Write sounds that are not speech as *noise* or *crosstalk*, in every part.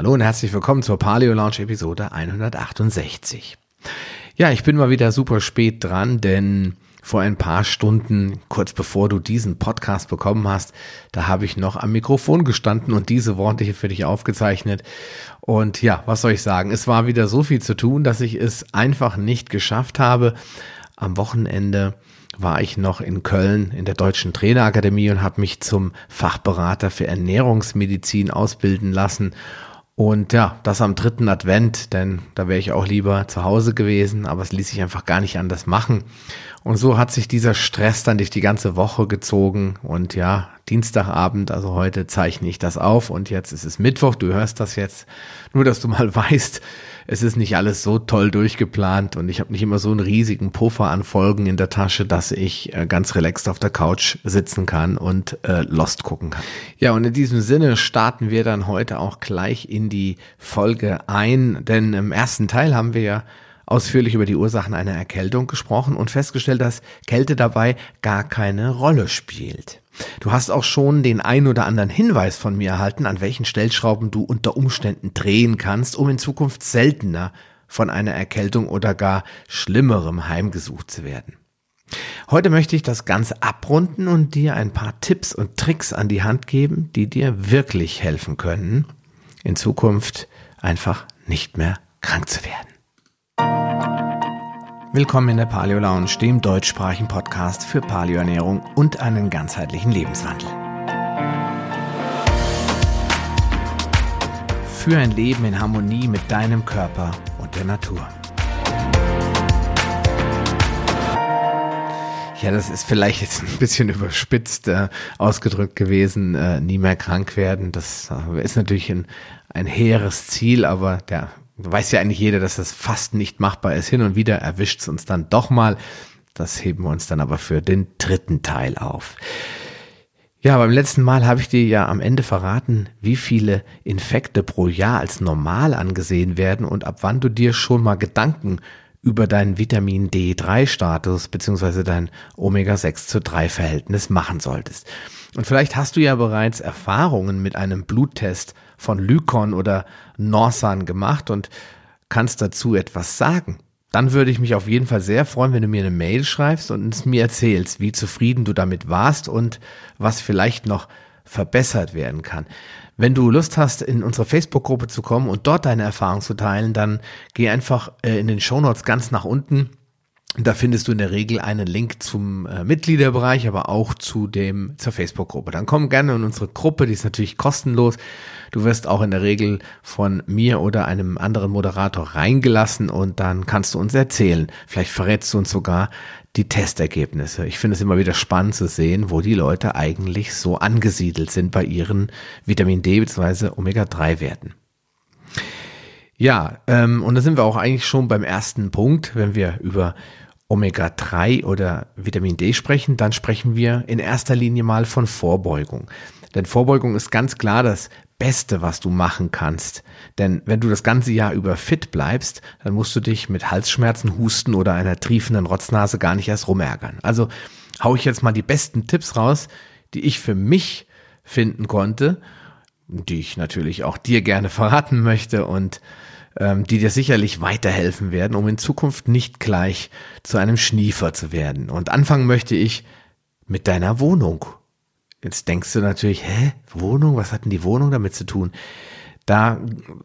Hallo und herzlich willkommen zur Paleo Lounge Episode 168. Ja, ich bin mal wieder super spät dran, denn vor ein paar Stunden, kurz bevor du diesen Podcast bekommen hast, da habe ich noch am Mikrofon gestanden und diese Worte hier für dich aufgezeichnet. Und ja, was soll ich sagen? Es war wieder so viel zu tun, dass ich es einfach nicht geschafft habe. Am Wochenende war ich noch in Köln in der Deutschen Trainerakademie und habe mich zum Fachberater für Ernährungsmedizin ausbilden lassen und ja, das am dritten Advent, denn da wäre ich auch lieber zu Hause gewesen, aber es ließ sich einfach gar nicht anders machen. Und so hat sich dieser Stress dann durch die ganze Woche gezogen. Und ja, Dienstagabend, also heute zeichne ich das auf und jetzt ist es Mittwoch, du hörst das jetzt. Nur, dass du mal *laughs* weißt, es ist nicht alles so toll durchgeplant und ich habe nicht immer so einen riesigen Puffer an Folgen in der Tasche, dass ich äh, ganz relaxed auf der Couch sitzen kann und äh, Lost gucken kann. Ja, und in diesem Sinne starten wir dann heute auch gleich in die Folge ein, denn im ersten Teil haben wir ja ausführlich über die Ursachen einer Erkältung gesprochen und festgestellt, dass Kälte dabei gar keine Rolle spielt. Du hast auch schon den ein oder anderen Hinweis von mir erhalten, an welchen Stellschrauben du unter Umständen drehen kannst, um in Zukunft seltener von einer Erkältung oder gar schlimmerem heimgesucht zu werden. Heute möchte ich das Ganze abrunden und dir ein paar Tipps und Tricks an die Hand geben, die dir wirklich helfen können, in Zukunft einfach nicht mehr krank zu werden. Willkommen in der Paleo Lounge, dem deutschsprachigen Podcast für Paleoernährung und einen ganzheitlichen Lebenswandel. Für ein Leben in Harmonie mit deinem Körper und der Natur. Ja, das ist vielleicht jetzt ein bisschen überspitzt äh, ausgedrückt gewesen, äh, nie mehr krank werden. Das äh, ist natürlich ein, ein hehres Ziel, aber der weiß ja eigentlich jeder, dass das fast nicht machbar ist. Hin und wieder erwischt es uns dann doch mal. Das heben wir uns dann aber für den dritten Teil auf. Ja, beim letzten Mal habe ich dir ja am Ende verraten, wie viele Infekte pro Jahr als normal angesehen werden und ab wann du dir schon mal Gedanken über deinen Vitamin D3-Status beziehungsweise dein Omega-6 zu 3-Verhältnis machen solltest. Und vielleicht hast du ja bereits Erfahrungen mit einem Bluttest von Lykon oder Norsan gemacht und kannst dazu etwas sagen. Dann würde ich mich auf jeden Fall sehr freuen, wenn du mir eine Mail schreibst und es mir erzählst, wie zufrieden du damit warst und was vielleicht noch verbessert werden kann. Wenn du Lust hast, in unsere Facebook-Gruppe zu kommen und dort deine Erfahrungen zu teilen, dann geh einfach äh, in den Show Notes ganz nach unten da findest du in der Regel einen Link zum äh, Mitgliederbereich, aber auch zu dem zur Facebook-Gruppe. Dann komm gerne in unsere Gruppe, die ist natürlich kostenlos. Du wirst auch in der Regel von mir oder einem anderen Moderator reingelassen und dann kannst du uns erzählen. Vielleicht verrätst du uns sogar die Testergebnisse. Ich finde es immer wieder spannend zu sehen, wo die Leute eigentlich so angesiedelt sind bei ihren Vitamin D bzw. Omega-3-Werten. Ja, ähm, und da sind wir auch eigentlich schon beim ersten Punkt, wenn wir über Omega-3 oder Vitamin D sprechen, dann sprechen wir in erster Linie mal von Vorbeugung. Denn Vorbeugung ist ganz klar das Beste, was du machen kannst. Denn wenn du das ganze Jahr über fit bleibst, dann musst du dich mit Halsschmerzen, Husten oder einer triefenden Rotznase gar nicht erst rumärgern. Also hau ich jetzt mal die besten Tipps raus, die ich für mich finden konnte, die ich natürlich auch dir gerne verraten möchte und ähm, die dir sicherlich weiterhelfen werden, um in Zukunft nicht gleich zu einem Schniefer zu werden. Und anfangen möchte ich mit deiner Wohnung. Jetzt denkst du natürlich, hä, Wohnung, was hat denn die Wohnung damit zu tun? Da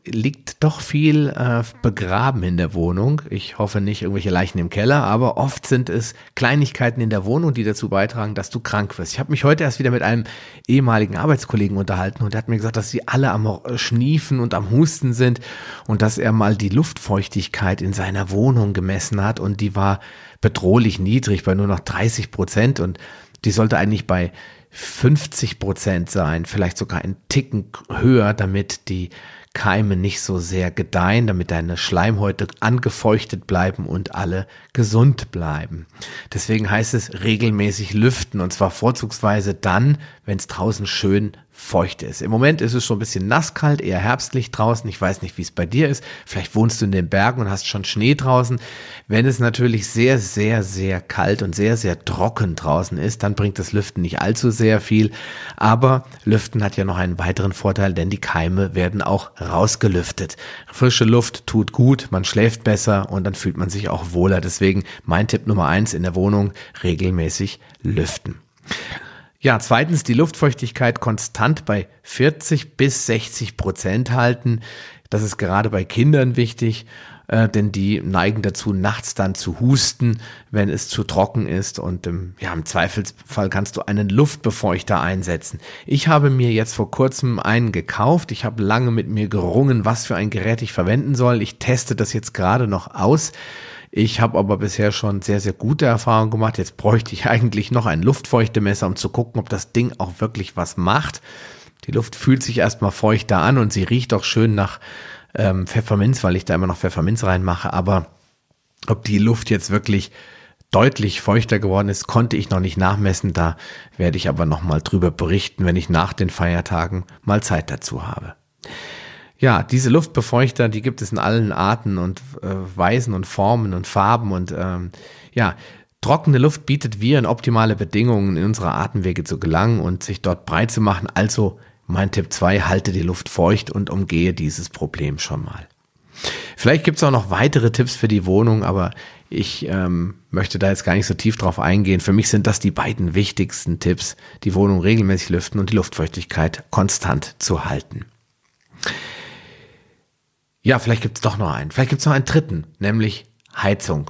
liegt doch viel äh, begraben in der Wohnung. Ich hoffe nicht irgendwelche Leichen im Keller, aber oft sind es Kleinigkeiten in der Wohnung, die dazu beitragen, dass du krank wirst. Ich habe mich heute erst wieder mit einem ehemaligen Arbeitskollegen unterhalten und er hat mir gesagt, dass sie alle am Schniefen und am Husten sind und dass er mal die Luftfeuchtigkeit in seiner Wohnung gemessen hat und die war bedrohlich niedrig bei nur noch 30 Prozent und die sollte eigentlich bei 50 Prozent sein, vielleicht sogar ein Ticken höher, damit die Keime nicht so sehr gedeihen, damit deine Schleimhäute angefeuchtet bleiben und alle gesund bleiben. Deswegen heißt es regelmäßig lüften und zwar vorzugsweise dann, wenn es draußen schön feucht ist. Im Moment ist es so ein bisschen nasskalt, eher herbstlich draußen. Ich weiß nicht, wie es bei dir ist. Vielleicht wohnst du in den Bergen und hast schon Schnee draußen. Wenn es natürlich sehr, sehr, sehr kalt und sehr, sehr trocken draußen ist, dann bringt das Lüften nicht allzu sehr viel. Aber Lüften hat ja noch einen weiteren Vorteil, denn die Keime werden auch rausgelüftet. Frische Luft tut gut, man schläft besser und dann fühlt man sich auch wohler. Deswegen mein Tipp Nummer eins in der Wohnung, regelmäßig lüften. Ja, zweitens die Luftfeuchtigkeit konstant bei 40 bis 60 Prozent halten. Das ist gerade bei Kindern wichtig äh, denn die neigen dazu, nachts dann zu husten, wenn es zu trocken ist. Und ähm, ja, im Zweifelsfall kannst du einen Luftbefeuchter einsetzen. Ich habe mir jetzt vor kurzem einen gekauft. Ich habe lange mit mir gerungen, was für ein Gerät ich verwenden soll. Ich teste das jetzt gerade noch aus. Ich habe aber bisher schon sehr, sehr gute Erfahrungen gemacht. Jetzt bräuchte ich *laughs* eigentlich noch ein Luftfeuchtemesser, um zu gucken, ob das Ding auch wirklich was macht. Die Luft fühlt sich erstmal feuchter an und sie riecht auch schön nach ähm, Pfefferminz, weil ich da immer noch Pfefferminz reinmache. Aber ob die Luft jetzt wirklich deutlich feuchter geworden ist, konnte ich noch nicht nachmessen. Da werde ich aber noch mal drüber berichten, wenn ich nach den Feiertagen mal Zeit dazu habe. Ja, diese Luftbefeuchter, die gibt es in allen Arten und äh, Weisen und Formen und Farben und ähm, ja, trockene Luft bietet Viren optimale Bedingungen in unsere Atemwege zu gelangen und sich dort breit zu machen. Also mein Tipp 2, halte die Luft feucht und umgehe dieses Problem schon mal. Vielleicht gibt es auch noch weitere Tipps für die Wohnung, aber ich ähm, möchte da jetzt gar nicht so tief drauf eingehen. Für mich sind das die beiden wichtigsten Tipps, die Wohnung regelmäßig lüften und die Luftfeuchtigkeit konstant zu halten. Ja, vielleicht gibt es doch noch einen. Vielleicht gibt es noch einen dritten, nämlich Heizung.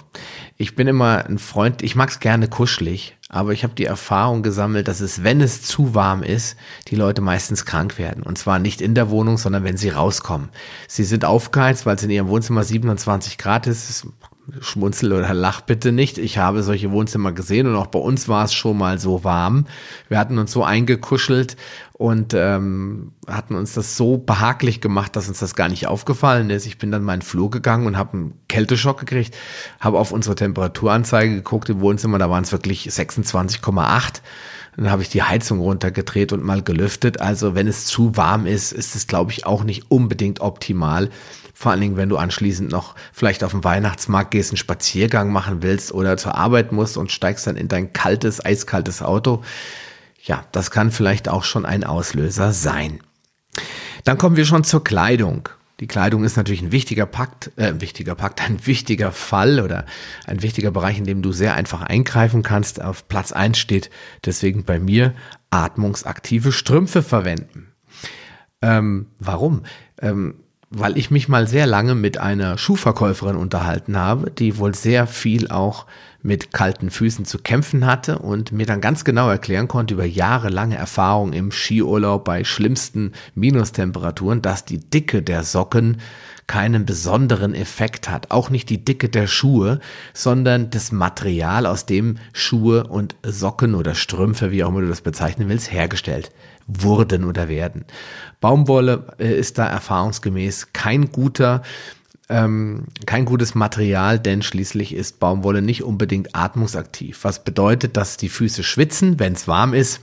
Ich bin immer ein Freund, ich mag es gerne kuschelig, aber ich habe die Erfahrung gesammelt, dass es, wenn es zu warm ist, die Leute meistens krank werden. Und zwar nicht in der Wohnung, sondern wenn sie rauskommen. Sie sind aufgeheizt, weil es in ihrem Wohnzimmer 27 Grad ist schmunzel oder lach bitte nicht. Ich habe solche Wohnzimmer gesehen und auch bei uns war es schon mal so warm. Wir hatten uns so eingekuschelt und ähm, hatten uns das so behaglich gemacht, dass uns das gar nicht aufgefallen ist. Ich bin dann meinen Flur gegangen und habe einen Kälteschock gekriegt, habe auf unsere Temperaturanzeige geguckt im Wohnzimmer, da waren es wirklich 26,8. Dann habe ich die Heizung runtergedreht und mal gelüftet. Also wenn es zu warm ist, ist es, glaube ich, auch nicht unbedingt optimal. Vor allen Dingen, wenn du anschließend noch vielleicht auf den Weihnachtsmarkt gehst, einen Spaziergang machen willst oder zur Arbeit musst und steigst dann in dein kaltes, eiskaltes Auto. Ja, das kann vielleicht auch schon ein Auslöser sein. Dann kommen wir schon zur Kleidung. Die Kleidung ist natürlich ein wichtiger Pakt, äh, ein wichtiger Pakt, *laughs* ein wichtiger Fall oder ein wichtiger Bereich, in dem du sehr einfach eingreifen kannst. Auf Platz eins steht deswegen bei mir atmungsaktive Strümpfe verwenden. Ähm, warum? Ähm, weil ich mich mal sehr lange mit einer Schuhverkäuferin unterhalten habe, die wohl sehr viel auch mit kalten Füßen zu kämpfen hatte und mir dann ganz genau erklären konnte über jahrelange Erfahrung im Skiurlaub bei schlimmsten Minustemperaturen, dass die Dicke der Socken keinen besonderen Effekt hat. Auch nicht die Dicke der Schuhe, sondern das Material, aus dem Schuhe und Socken oder Strümpfe, wie auch immer du das bezeichnen willst, hergestellt wurden oder werden. Baumwolle äh, ist da erfahrungsgemäß kein guter ähm, kein gutes Material, denn schließlich ist Baumwolle nicht unbedingt atmungsaktiv. Was bedeutet, dass die Füße schwitzen, wenn es warm ist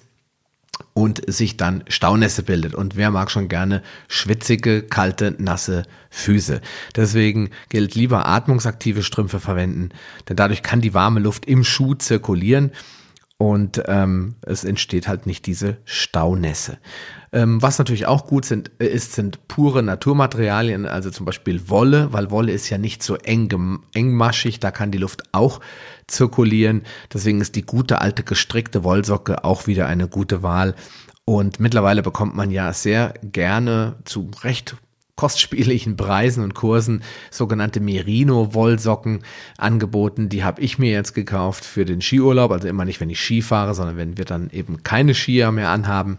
und sich dann Staunässe bildet. Und wer mag schon gerne schwitzige, kalte, nasse Füße? Deswegen gilt lieber atmungsaktive Strümpfe verwenden, denn dadurch kann die warme Luft im Schuh zirkulieren und ähm, es entsteht halt nicht diese Staunässe. Ähm, was natürlich auch gut sind, äh, ist, sind pure Naturmaterialien, also zum Beispiel Wolle, weil Wolle ist ja nicht so eng, engmaschig, da kann die Luft auch zirkulieren. Deswegen ist die gute alte gestrickte Wollsocke auch wieder eine gute Wahl. Und mittlerweile bekommt man ja sehr gerne zu recht kostspieligen Preisen und Kursen sogenannte Merino-Wollsocken angeboten. Die habe ich mir jetzt gekauft für den Skiurlaub, also immer nicht, wenn ich Ski fahre, sondern wenn wir dann eben keine Skier mehr anhaben,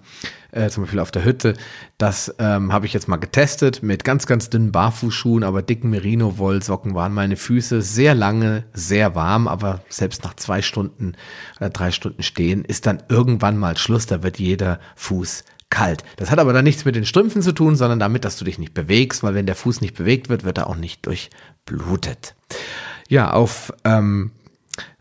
äh, zum Beispiel auf der Hütte. Das ähm, habe ich jetzt mal getestet mit ganz, ganz dünnen Barfußschuhen, aber dicken Merino-Wollsocken waren meine Füße sehr lange sehr warm, aber selbst nach zwei Stunden oder drei Stunden stehen ist dann irgendwann mal Schluss, da wird jeder Fuß kalt. Das hat aber dann nichts mit den Strümpfen zu tun, sondern damit, dass du dich nicht bewegst, weil wenn der Fuß nicht bewegt wird, wird er auch nicht durchblutet. Ja, auf ähm,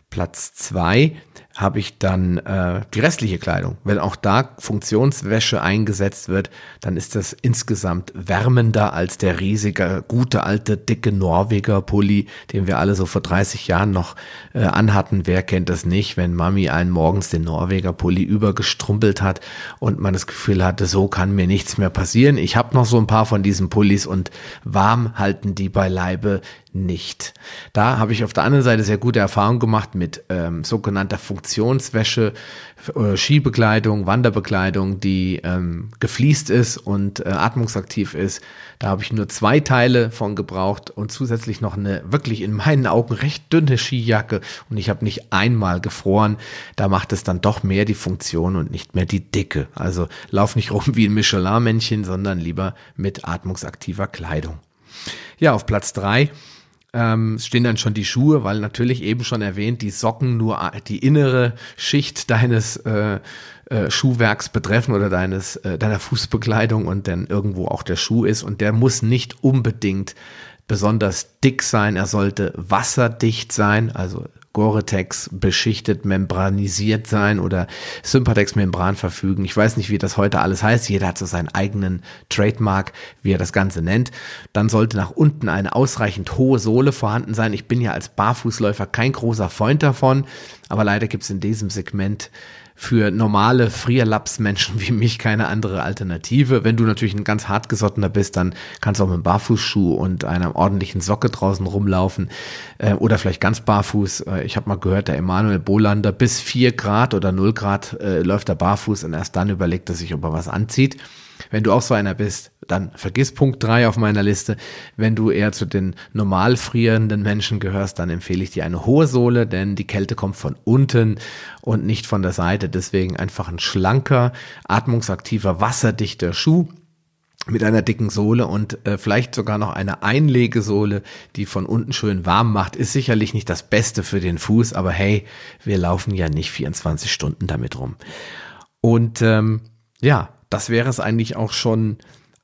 Platz zwei habe ich dann äh, die restliche Kleidung. Wenn auch da Funktionswäsche eingesetzt wird, dann ist das insgesamt wärmender als der riesige, gute, alte, dicke Norweger Pulli, den wir alle so vor 30 Jahren noch äh, anhatten. Wer kennt das nicht, wenn Mami einen morgens den Norweger Pulli übergestrumpelt hat und man das Gefühl hatte, so kann mir nichts mehr passieren. Ich habe noch so ein paar von diesen Pullis und warm halten die beileibe nicht. Da habe ich auf der anderen Seite sehr gute Erfahrungen gemacht mit ähm, sogenannter Funktionswäsche, äh, Skibekleidung, Wanderbekleidung, die ähm, gefliest ist und äh, atmungsaktiv ist. Da habe ich nur zwei Teile von gebraucht und zusätzlich noch eine wirklich in meinen Augen recht dünne Skijacke und ich habe nicht einmal gefroren. Da macht es dann doch mehr die Funktion und nicht mehr die Dicke. Also lauf nicht rum wie ein Michelin-Männchen, sondern lieber mit atmungsaktiver Kleidung. Ja, auf Platz drei ähm, stehen dann schon die Schuhe, weil natürlich eben schon erwähnt, die Socken nur die innere Schicht deines äh, äh, Schuhwerks betreffen oder deines äh, deiner Fußbekleidung und dann irgendwo auch der Schuh ist. Und der muss nicht unbedingt besonders dick sein, er sollte wasserdicht sein, also Gore-Tex beschichtet, membranisiert sein oder Sympatex-Membran verfügen. Ich weiß nicht, wie das heute alles heißt. Jeder hat so seinen eigenen Trademark, wie er das Ganze nennt. Dann sollte nach unten eine ausreichend hohe Sohle vorhanden sein. Ich bin ja als Barfußläufer kein großer Freund davon, aber leider gibt es in diesem Segment für normale Frierlaps-Menschen *laughs* wie mich keine andere Alternative. Wenn du natürlich ein ganz hartgesottener bist, dann kannst du auch mit einem Barfußschuh und einer ordentlichen Socke draußen rumlaufen äh, oder vielleicht ganz barfuß. Äh, ich habe mal gehört, der Emanuel Bolander bis vier Grad oder null Grad äh, läuft er barfuß und erst dann überlegt er sich, ob er was anzieht. Wenn du auch so einer bist, dann vergiss Punkt drei auf meiner Liste. Wenn du eher zu den normal frierenden Menschen gehörst, dann empfehle ich dir eine hohe Sohle, denn die Kälte kommt von unten und nicht von der Seite. Deswegen einfach ein schlanker, atmungsaktiver, wasserdichter Schuh mit einer dicken Sohle und äh, vielleicht sogar noch eine Einlegesohle, die von unten schön warm macht, ist sicherlich nicht das Beste für den Fuß, aber hey, wir laufen ja nicht 24 Stunden damit rum. Und ähm, ja, das wäre es eigentlich auch schon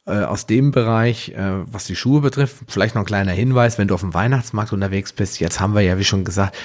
äh, aus dem Bereich, äh, was die Schuhe betrifft. Vielleicht noch ein kleiner Hinweis, wenn du auf dem Weihnachtsmarkt unterwegs bist. Jetzt haben wir ja, wie schon gesagt,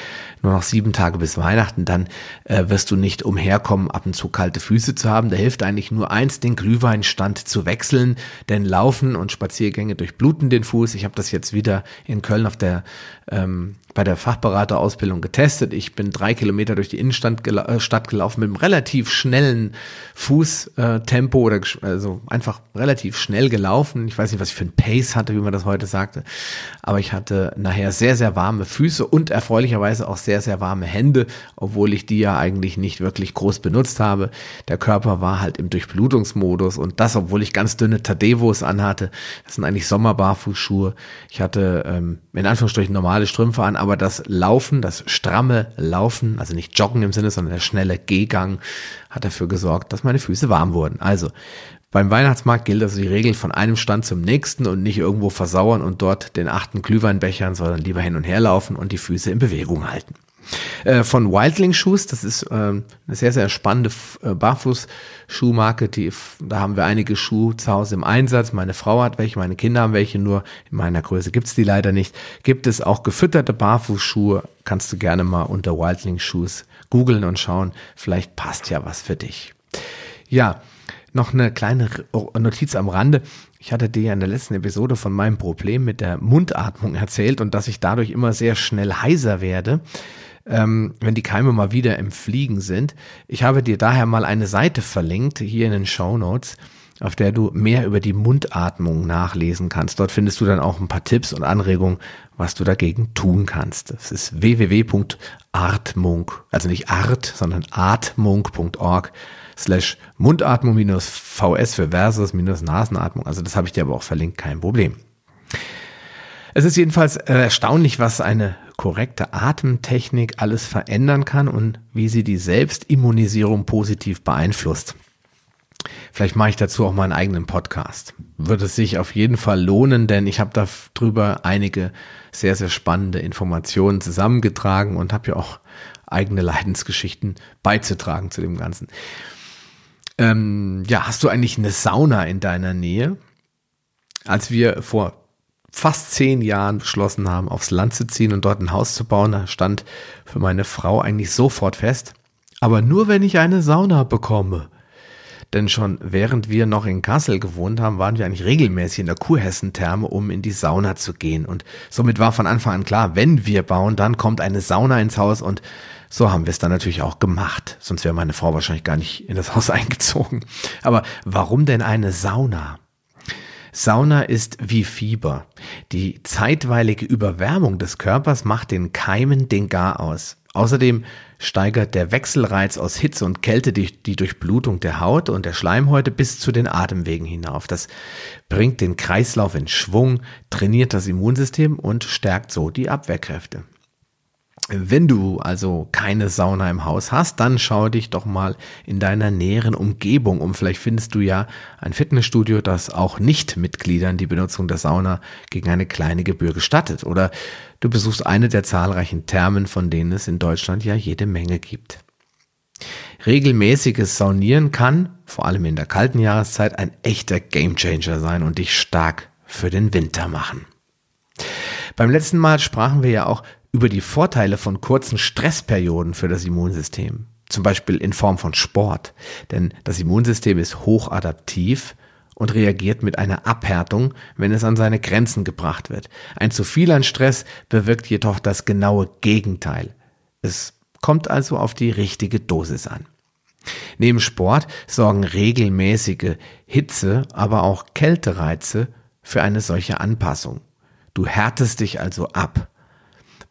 nur noch sieben Tage bis Weihnachten. Dann äh, wirst du nicht umherkommen, ab und zu kalte Füße zu haben. Da hilft eigentlich nur eins, den Glühweinstand zu wechseln. Denn Laufen und Spaziergänge durchbluten den Fuß. Ich habe das jetzt wieder in Köln auf der ähm, bei der Fachberaterausbildung getestet. Ich bin drei Kilometer durch die Innenstadt gela äh, Stadt gelaufen mit einem relativ schnellen Fußtempo oder also einfach relativ schnell gelaufen. Ich weiß nicht, was ich für ein Pace hatte, wie man das heute sagte, aber ich hatte nachher sehr, sehr warme Füße und erfreulicherweise auch sehr, sehr warme Hände, obwohl ich die ja eigentlich nicht wirklich groß benutzt habe. Der Körper war halt im Durchblutungsmodus und das, obwohl ich ganz dünne Tadevos anhatte. Das sind eigentlich Sommerbarfußschuhe. Ich hatte ähm, in Anführungsstrichen normale Strümpfe an, aber das Laufen, das stramme Laufen, also nicht Joggen im Sinne, sondern der schnelle Gehgang hat dafür gesorgt, dass meine Füße warm wurden. Also beim Weihnachtsmarkt gilt also die Regel von einem Stand zum nächsten und nicht irgendwo versauern und dort den achten Glühweinbechern, sondern lieber hin und her laufen und die Füße in Bewegung halten. Äh, von Wildling Shoes, das ist äh, eine sehr, sehr spannende äh, Barfuß-Schuhmarke. Da haben wir einige Schuhe zu Hause im Einsatz. Meine Frau hat welche, meine Kinder haben welche, nur in meiner Größe gibt's die leider nicht. Gibt es auch gefütterte Barfußschuhe, kannst du gerne mal unter Wildling Shoes googeln und schauen. Vielleicht passt ja was für dich. Ja, noch eine kleine Notiz am Rande. Ich hatte dir ja in der letzten Episode von meinem Problem mit der Mundatmung erzählt und dass ich dadurch immer sehr schnell heiser werde ähm, wenn die Keime mal wieder im Fliegen sind. Ich habe dir daher mal eine Seite verlinkt, hier in den Show Notes, auf der du mehr über die Mundatmung nachlesen kannst. Dort findest du dann auch ein paar Tipps und Anregungen, was du dagegen tun kannst. Das ist www.atmung, also nicht art, sondern atmung.org slash Mundatmung minus VS für Versus minus Nasenatmung. Also das habe ich dir aber auch verlinkt, kein Problem. Es ist jedenfalls äh, erstaunlich, was eine korrekte Atemtechnik alles verändern kann und wie sie die Selbstimmunisierung positiv beeinflusst. Vielleicht mache ich dazu auch mal einen eigenen Podcast. Wird es sich auf jeden Fall lohnen, denn ich habe darüber einige sehr, sehr spannende Informationen zusammengetragen und habe ja auch eigene Leidensgeschichten beizutragen zu dem Ganzen. Ähm, ja, hast du eigentlich eine Sauna in deiner Nähe? Als wir vor fast zehn Jahren beschlossen haben, aufs Land zu ziehen und dort ein Haus zu bauen, da stand für meine Frau eigentlich sofort fest, Aber nur wenn ich eine Sauna bekomme. Denn schon während wir noch in Kassel gewohnt haben, waren wir eigentlich regelmäßig in der Kurhessen-Therme, um in die Sauna zu gehen. Und somit war von Anfang an klar, wenn wir bauen, dann kommt eine Sauna ins Haus und so haben wir es dann natürlich auch gemacht. Sonst wäre meine Frau wahrscheinlich gar nicht in das Haus *laughs* eingezogen. Aber warum denn eine Sauna? Sauna ist wie Fieber. Die zeitweilige Überwärmung des Körpers macht den Keimen den Gar aus. Außerdem steigert der Wechselreiz aus Hitze und Kälte die, die Durchblutung der Haut und der Schleimhäute bis zu den Atemwegen hinauf. Das bringt den Kreislauf in Schwung, trainiert das Immunsystem und stärkt so die Abwehrkräfte. Wenn du also keine Sauna im Haus hast, dann schau dich doch mal in deiner näheren Umgebung um. Vielleicht findest du ja ein Fitnessstudio, das auch Nicht-Mitgliedern die Benutzung der Sauna gegen eine kleine Gebühr gestattet. Oder du besuchst eine der zahlreichen Thermen, von denen es in Deutschland ja jede Menge gibt. Regelmäßiges Saunieren kann, vor allem in der kalten Jahreszeit, ein echter Gamechanger sein und dich stark für den Winter machen. Beim letzten Mal sprachen wir ja auch über die Vorteile von kurzen Stressperioden für das Immunsystem. Zum Beispiel in Form von Sport. Denn das Immunsystem ist hochadaptiv und reagiert mit einer Abhärtung, wenn es an seine Grenzen gebracht wird. Ein zu viel an Stress bewirkt jedoch das genaue Gegenteil. Es kommt also auf die richtige Dosis an. Neben Sport sorgen regelmäßige Hitze, aber auch Kältereize für eine solche Anpassung. Du härtest dich also ab.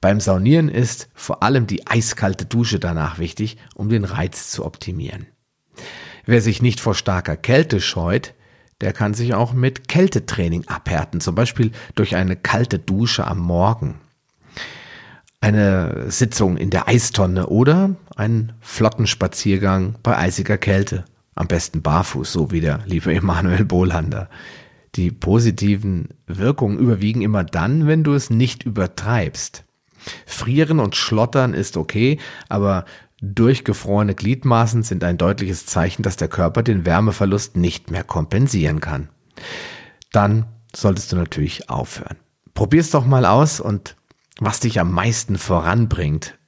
Beim Saunieren ist vor allem die eiskalte Dusche danach wichtig, um den Reiz zu optimieren. Wer sich nicht vor starker Kälte scheut, der kann sich auch mit Kältetraining abhärten, zum Beispiel durch eine kalte Dusche am Morgen, eine Sitzung in der Eistonne oder einen flotten Spaziergang bei eisiger Kälte, am besten barfuß, so wie der liebe Emanuel Bohlander. Die positiven Wirkungen überwiegen immer dann, wenn du es nicht übertreibst. Frieren und Schlottern ist okay, aber durchgefrorene Gliedmaßen sind ein deutliches Zeichen, dass der Körper den Wärmeverlust nicht mehr kompensieren kann. Dann solltest du natürlich aufhören. Probier's doch mal aus und was dich am meisten voranbringt,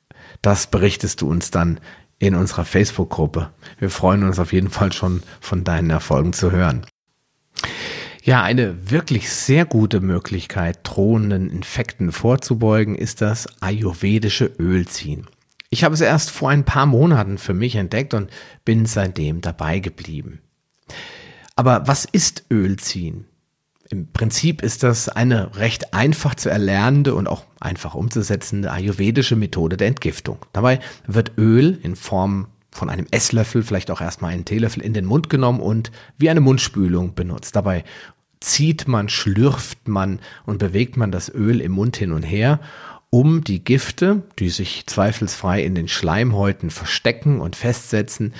das berichtest du uns dann in unserer Facebook-Gruppe. Wir freuen uns auf jeden Fall schon von deinen Erfolgen zu hören. Ja, eine wirklich sehr gute Möglichkeit, drohenden Infekten vorzubeugen, ist das ayurvedische Ölziehen. Ich habe es erst vor ein paar Monaten für mich entdeckt und bin seitdem dabei geblieben. Aber was ist Ölziehen? Im Prinzip ist das eine recht einfach zu erlernende und auch einfach umzusetzende ayurvedische Methode der Entgiftung. Dabei wird Öl in Form von einem Esslöffel, vielleicht auch erstmal einen Teelöffel in den Mund genommen und wie eine Mundspülung benutzt. Dabei zieht man, schlürft man und bewegt man das Öl im Mund hin und her, um die Gifte, die sich zweifelsfrei in den Schleimhäuten verstecken und festsetzen,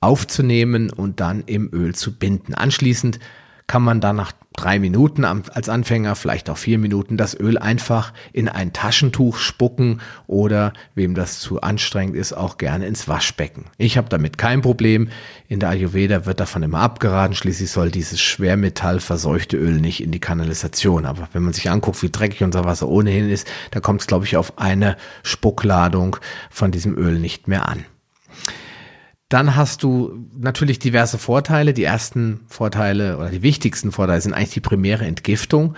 aufzunehmen und dann im Öl zu binden. Anschließend kann man dann nach drei Minuten als Anfänger, vielleicht auch vier Minuten, das Öl einfach in ein Taschentuch spucken oder, wem das zu anstrengend ist, auch gerne ins Waschbecken. Ich habe damit kein Problem. In der Ayurveda wird davon immer abgeraten. Schließlich soll dieses schwermetallverseuchte Öl nicht in die Kanalisation. Aber wenn man sich anguckt, wie dreckig unser Wasser ohnehin ist, da kommt es, glaube ich, auf eine Spuckladung von diesem Öl nicht mehr an. Dann hast du natürlich diverse Vorteile. Die ersten Vorteile oder die wichtigsten Vorteile sind eigentlich die primäre Entgiftung.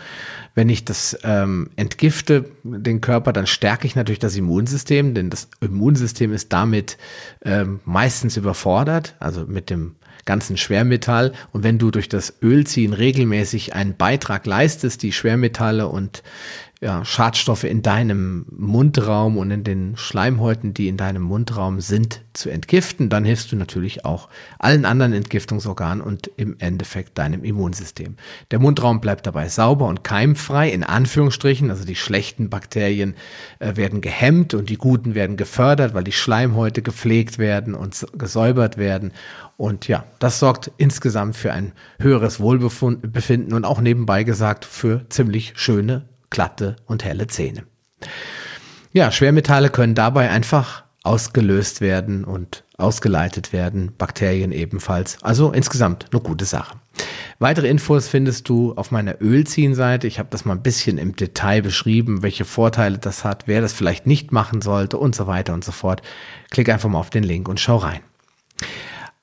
Wenn ich das ähm, entgifte, den Körper, dann stärke ich natürlich das Immunsystem, denn das Immunsystem ist damit ähm, meistens überfordert, also mit dem ganzen Schwermetall. Und wenn du durch das Ölziehen regelmäßig einen Beitrag leistest, die Schwermetalle und ja, Schadstoffe in deinem Mundraum und in den Schleimhäuten, die in deinem Mundraum sind, zu entgiften, dann hilfst du natürlich auch allen anderen Entgiftungsorganen und im Endeffekt deinem Immunsystem. Der Mundraum bleibt dabei sauber und keimfrei, in Anführungsstrichen, also die schlechten Bakterien äh, werden gehemmt und die guten werden gefördert, weil die Schleimhäute gepflegt werden und gesäubert werden. Und ja, das sorgt insgesamt für ein höheres Wohlbefinden und auch nebenbei gesagt für ziemlich schöne glatte und helle Zähne. Ja, Schwermetalle können dabei einfach ausgelöst werden und ausgeleitet werden, Bakterien ebenfalls. Also insgesamt eine gute Sache. Weitere Infos findest du auf meiner Ölziehen-Seite. Ich habe das mal ein bisschen im Detail beschrieben, welche Vorteile das hat, wer das vielleicht nicht machen sollte und so weiter und so fort. Klick einfach mal auf den Link und schau rein.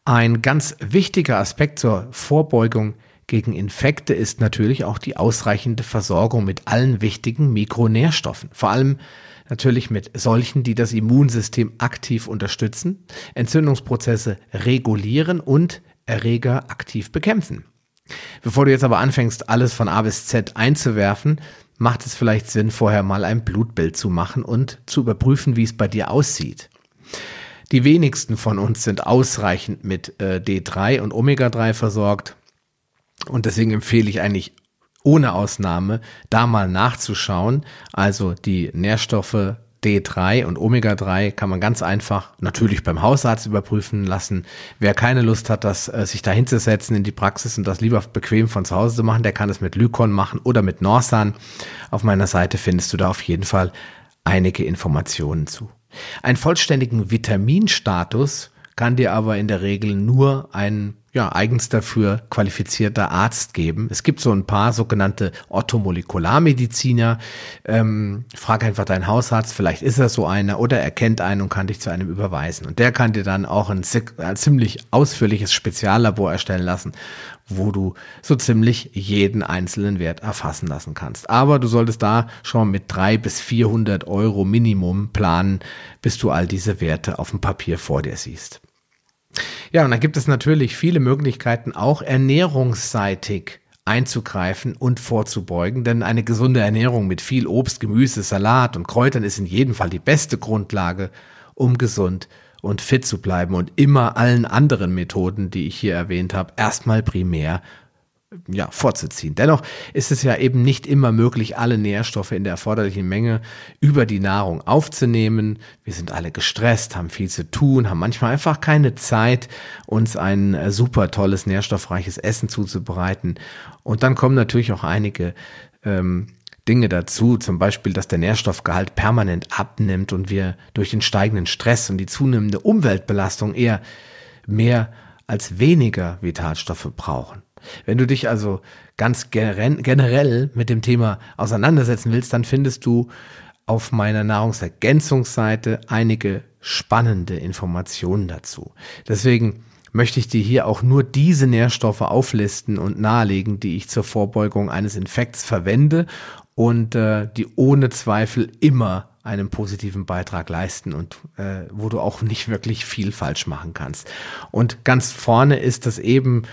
Ein ganz wichtiger Aspekt zur Vorbeugung gegen Infekte ist natürlich auch die ausreichende Versorgung mit allen wichtigen Mikronährstoffen. Vor allem natürlich mit solchen, die das Immunsystem aktiv unterstützen, Entzündungsprozesse regulieren und Erreger aktiv bekämpfen. Bevor du jetzt aber anfängst, alles von A bis Z einzuwerfen, macht es vielleicht Sinn, vorher mal ein Blutbild zu machen und zu überprüfen, wie es bei dir aussieht. Die wenigsten von uns sind ausreichend mit äh, D3 und Omega-3 versorgt. Und deswegen empfehle ich eigentlich ohne Ausnahme da mal nachzuschauen. Also die Nährstoffe D3 und Omega-3 kann man ganz einfach natürlich beim Hausarzt überprüfen lassen. Wer keine Lust hat, das, äh, sich da hinzusetzen in die Praxis und das lieber bequem von zu Hause zu machen, der kann es mit Lykon machen oder mit Norsan. Auf meiner Seite findest du da auf jeden Fall einige Informationen zu. Einen vollständigen Vitaminstatus kann dir aber in der Regel nur ein ja, eigens dafür qualifizierter Arzt geben. Es gibt so ein paar sogenannte Orthomolekularmediziner. Ähm, frag einfach deinen Hausarzt, vielleicht ist er so einer oder er kennt einen und kann dich zu einem überweisen. Und der kann dir dann auch ein, ein ziemlich ausführliches Speziallabor erstellen lassen, wo du so ziemlich jeden einzelnen Wert erfassen lassen kannst. Aber du solltest da schon mit drei bis 400 Euro Minimum planen, bis du all diese Werte auf dem Papier vor dir siehst. Ja, und dann gibt es natürlich viele Möglichkeiten, auch ernährungsseitig einzugreifen und vorzubeugen, denn eine gesunde Ernährung mit viel Obst, Gemüse, Salat und Kräutern ist in jedem Fall die beste Grundlage, um gesund und fit zu bleiben. Und immer allen anderen Methoden, die ich hier erwähnt habe, erstmal primär ja, vorzuziehen. Dennoch ist es ja eben nicht immer möglich, alle Nährstoffe in der erforderlichen Menge über die Nahrung aufzunehmen. Wir sind alle gestresst, haben viel zu tun, haben manchmal einfach keine Zeit, uns ein äh, super tolles, nährstoffreiches Essen zuzubereiten. Und dann kommen natürlich auch einige ähm, Dinge dazu, zum Beispiel, dass der Nährstoffgehalt permanent abnimmt und wir durch den steigenden Stress und die zunehmende Umweltbelastung eher mehr als weniger Vitalstoffe brauchen. Wenn du dich also ganz generell mit dem Thema auseinandersetzen willst, dann findest du auf meiner Nahrungsergänzungsseite einige spannende Informationen dazu. Deswegen möchte ich dir hier auch nur diese Nährstoffe auflisten und nahelegen, die ich zur Vorbeugung eines Infekts verwende und äh, die ohne Zweifel immer einen positiven Beitrag leisten und äh, wo du auch nicht wirklich viel falsch machen kannst. Und ganz vorne ist das eben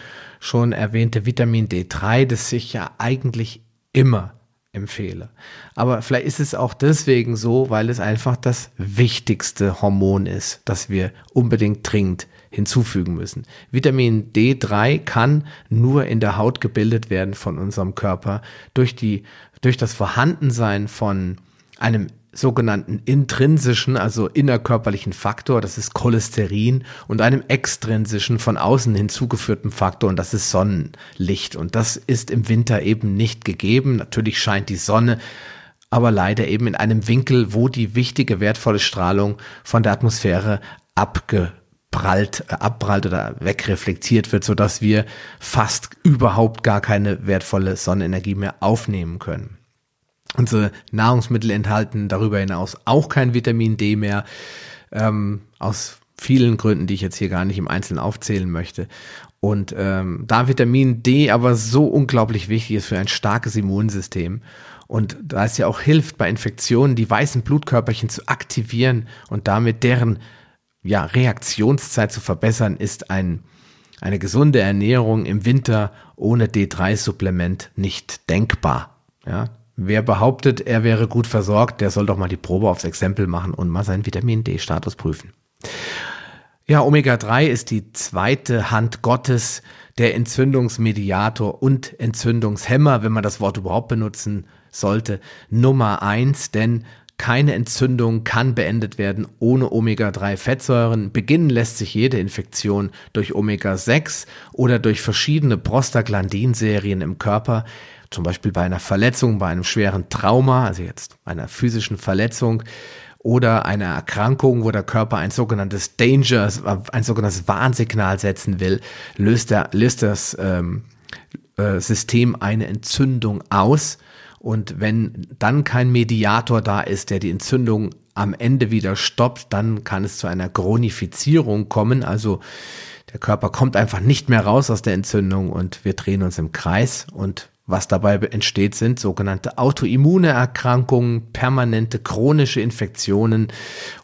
schon erwähnte Vitamin D3, das ich ja eigentlich immer empfehle. Aber vielleicht ist es auch deswegen so, weil es einfach das wichtigste Hormon ist, das wir unbedingt dringend hinzufügen müssen. Vitamin D3 kann nur in der Haut gebildet werden von unserem Körper durch die, durch das Vorhandensein von einem sogenannten intrinsischen, also innerkörperlichen Faktor, das ist Cholesterin, und einem extrinsischen, von außen hinzugeführten Faktor, und das ist Sonnenlicht. Und das ist im Winter eben nicht gegeben. Natürlich scheint die Sonne, aber leider eben in einem Winkel, wo die wichtige, wertvolle Strahlung von der Atmosphäre abgeprallt, äh, abprallt oder wegreflektiert wird, sodass wir fast überhaupt gar keine wertvolle Sonnenenergie mehr aufnehmen können. Unsere Nahrungsmittel enthalten darüber hinaus auch kein Vitamin D mehr, ähm, aus vielen Gründen, die ich jetzt hier gar nicht im Einzelnen aufzählen möchte. Und ähm, da Vitamin D aber so unglaublich wichtig ist für ein starkes Immunsystem und da es ja auch hilft, bei Infektionen die weißen Blutkörperchen zu aktivieren und damit deren ja, Reaktionszeit zu verbessern, ist ein, eine gesunde Ernährung im Winter ohne D3-Supplement nicht denkbar. Ja, Wer behauptet, er wäre gut versorgt, der soll doch mal die Probe aufs Exempel machen und mal seinen Vitamin D-Status prüfen. Ja, Omega-3 ist die zweite Hand Gottes, der Entzündungsmediator und Entzündungshemmer, wenn man das Wort überhaupt benutzen sollte, Nummer eins, denn keine Entzündung kann beendet werden ohne Omega-3-Fettsäuren. Beginnen lässt sich jede Infektion durch Omega-6 oder durch verschiedene Prostaglandinserien im Körper zum Beispiel bei einer Verletzung, bei einem schweren Trauma, also jetzt einer physischen Verletzung oder einer Erkrankung, wo der Körper ein sogenanntes Danger, ein sogenanntes Warnsignal setzen will, löst, er, löst das ähm, Immunsystem eine Entzündung aus. Und wenn dann kein Mediator da ist, der die Entzündung am Ende wieder stoppt, dann kann es zu einer Chronifizierung kommen. Also der Körper kommt einfach nicht mehr raus aus der Entzündung und wir drehen uns im Kreis und was dabei entsteht, sind sogenannte autoimmune Erkrankungen, permanente chronische Infektionen